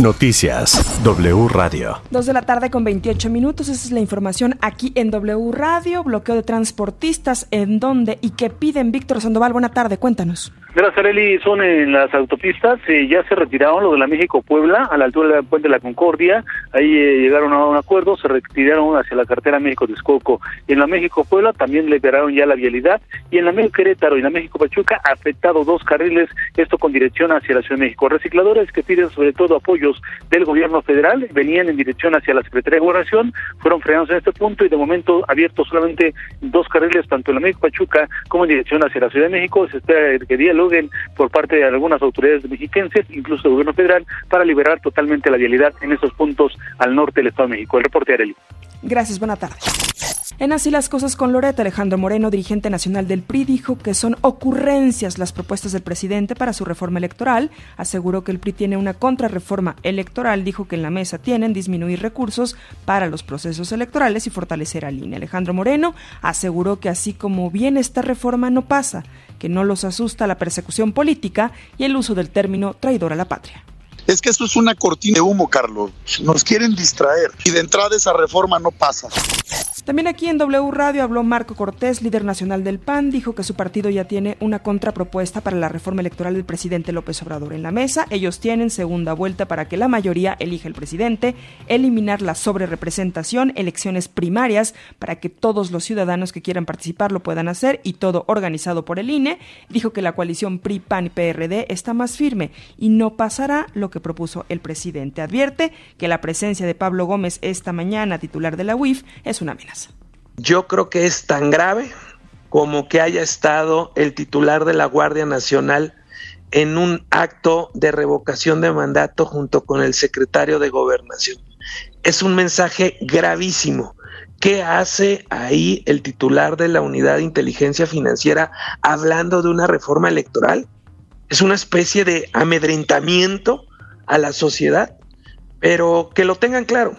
Noticias W Radio. Dos de la tarde con 28 minutos. Esa es la información aquí en W Radio. Bloqueo de transportistas. ¿En dónde y qué piden? Víctor Sandoval, buena tarde. Cuéntanos. Gracias, Areli. Son en las autopistas. Eh, ya se retiraron los de la México-Puebla a la altura del puente de la Concordia. Ahí eh, llegaron a un acuerdo. Se retiraron hacia la cartera México-Texcoco. En la México-Puebla también liberaron ya la vialidad. Y en la México-Querétaro y la México-Pachuca afectado dos carriles. Esto con dirección hacia la Ciudad de México. Recicladores que piden sobre todo apoyo del gobierno federal venían en dirección hacia la Secretaría de Gobernación, fueron frenados en este punto y de momento abiertos solamente dos carriles, tanto en la México Pachuca como en dirección hacia la Ciudad de México. Se espera que por parte de algunas autoridades mexiquenses, incluso del gobierno federal, para liberar totalmente la vialidad en estos puntos al norte del Estado de México. El reporte Areli. Gracias, buena tarde. En Así las cosas con Loreta, Alejandro Moreno, dirigente nacional del PRI, dijo que son ocurrencias las propuestas del presidente para su reforma electoral. Aseguró que el PRI tiene una contrarreforma electoral. Dijo que en la mesa tienen disminuir recursos para los procesos electorales y fortalecer al INE. Alejandro Moreno aseguró que así como viene esta reforma no pasa, que no los asusta la persecución política y el uso del término traidor a la patria. Es que esto es una cortina de humo, Carlos. Nos quieren distraer y de entrada esa reforma no pasa. También aquí en W Radio habló Marco Cortés, líder nacional del PAN, dijo que su partido ya tiene una contrapropuesta para la reforma electoral del presidente López Obrador en la mesa. Ellos tienen segunda vuelta para que la mayoría elija el presidente, eliminar la sobrerepresentación, elecciones primarias para que todos los ciudadanos que quieran participar lo puedan hacer y todo organizado por el INE. Dijo que la coalición PRI, PAN y PRD está más firme y no pasará lo que propuso el presidente. Advierte que la presencia de Pablo Gómez esta mañana, titular de la UIF, es una amenaza. Yo creo que es tan grave como que haya estado el titular de la Guardia Nacional en un acto de revocación de mandato junto con el secretario de Gobernación. Es un mensaje gravísimo. ¿Qué hace ahí el titular de la Unidad de Inteligencia Financiera hablando de una reforma electoral? Es una especie de amedrentamiento a la sociedad, pero que lo tengan claro.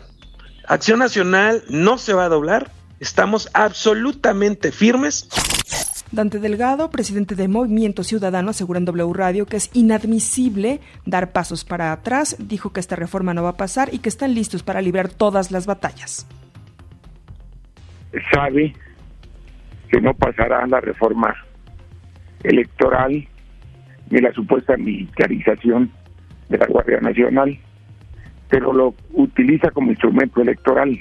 Acción Nacional no se va a doblar, Estamos absolutamente firmes. Dante Delgado, presidente de Movimiento Ciudadano, asegura en W Radio que es inadmisible dar pasos para atrás. Dijo que esta reforma no va a pasar y que están listos para librar todas las batallas. Sabe que no pasará la reforma electoral ni la supuesta militarización de la Guardia Nacional, pero lo utiliza como instrumento electoral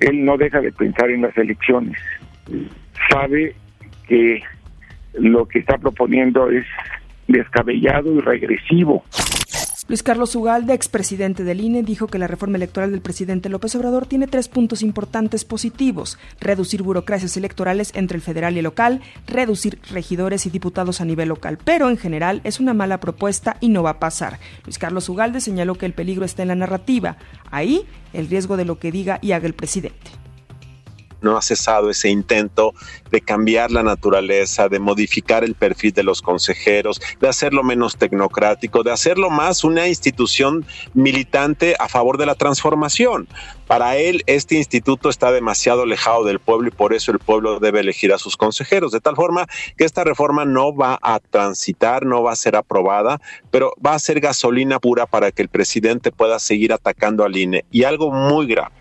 él no deja de pensar en las elecciones. Sabe que lo que está proponiendo es descabellado y regresivo. Luis Carlos Ugalde, expresidente del INE, dijo que la reforma electoral del presidente López Obrador tiene tres puntos importantes positivos. Reducir burocracias electorales entre el federal y el local, reducir regidores y diputados a nivel local. Pero en general es una mala propuesta y no va a pasar. Luis Carlos Ugalde señaló que el peligro está en la narrativa. Ahí el riesgo de lo que diga y haga el presidente no ha cesado ese intento de cambiar la naturaleza, de modificar el perfil de los consejeros, de hacerlo menos tecnocrático, de hacerlo más una institución militante a favor de la transformación. Para él, este instituto está demasiado alejado del pueblo y por eso el pueblo debe elegir a sus consejeros, de tal forma que esta reforma no va a transitar, no va a ser aprobada, pero va a ser gasolina pura para que el presidente pueda seguir atacando al INE. Y algo muy grave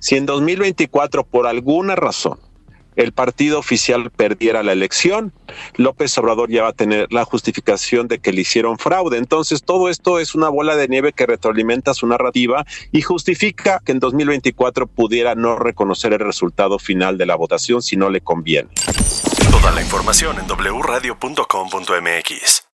si en 2024 por alguna razón el partido oficial perdiera la elección, López Obrador ya va a tener la justificación de que le hicieron fraude. Entonces, todo esto es una bola de nieve que retroalimenta su narrativa y justifica que en 2024 pudiera no reconocer el resultado final de la votación si no le conviene. Toda la información en wradio.com.mx.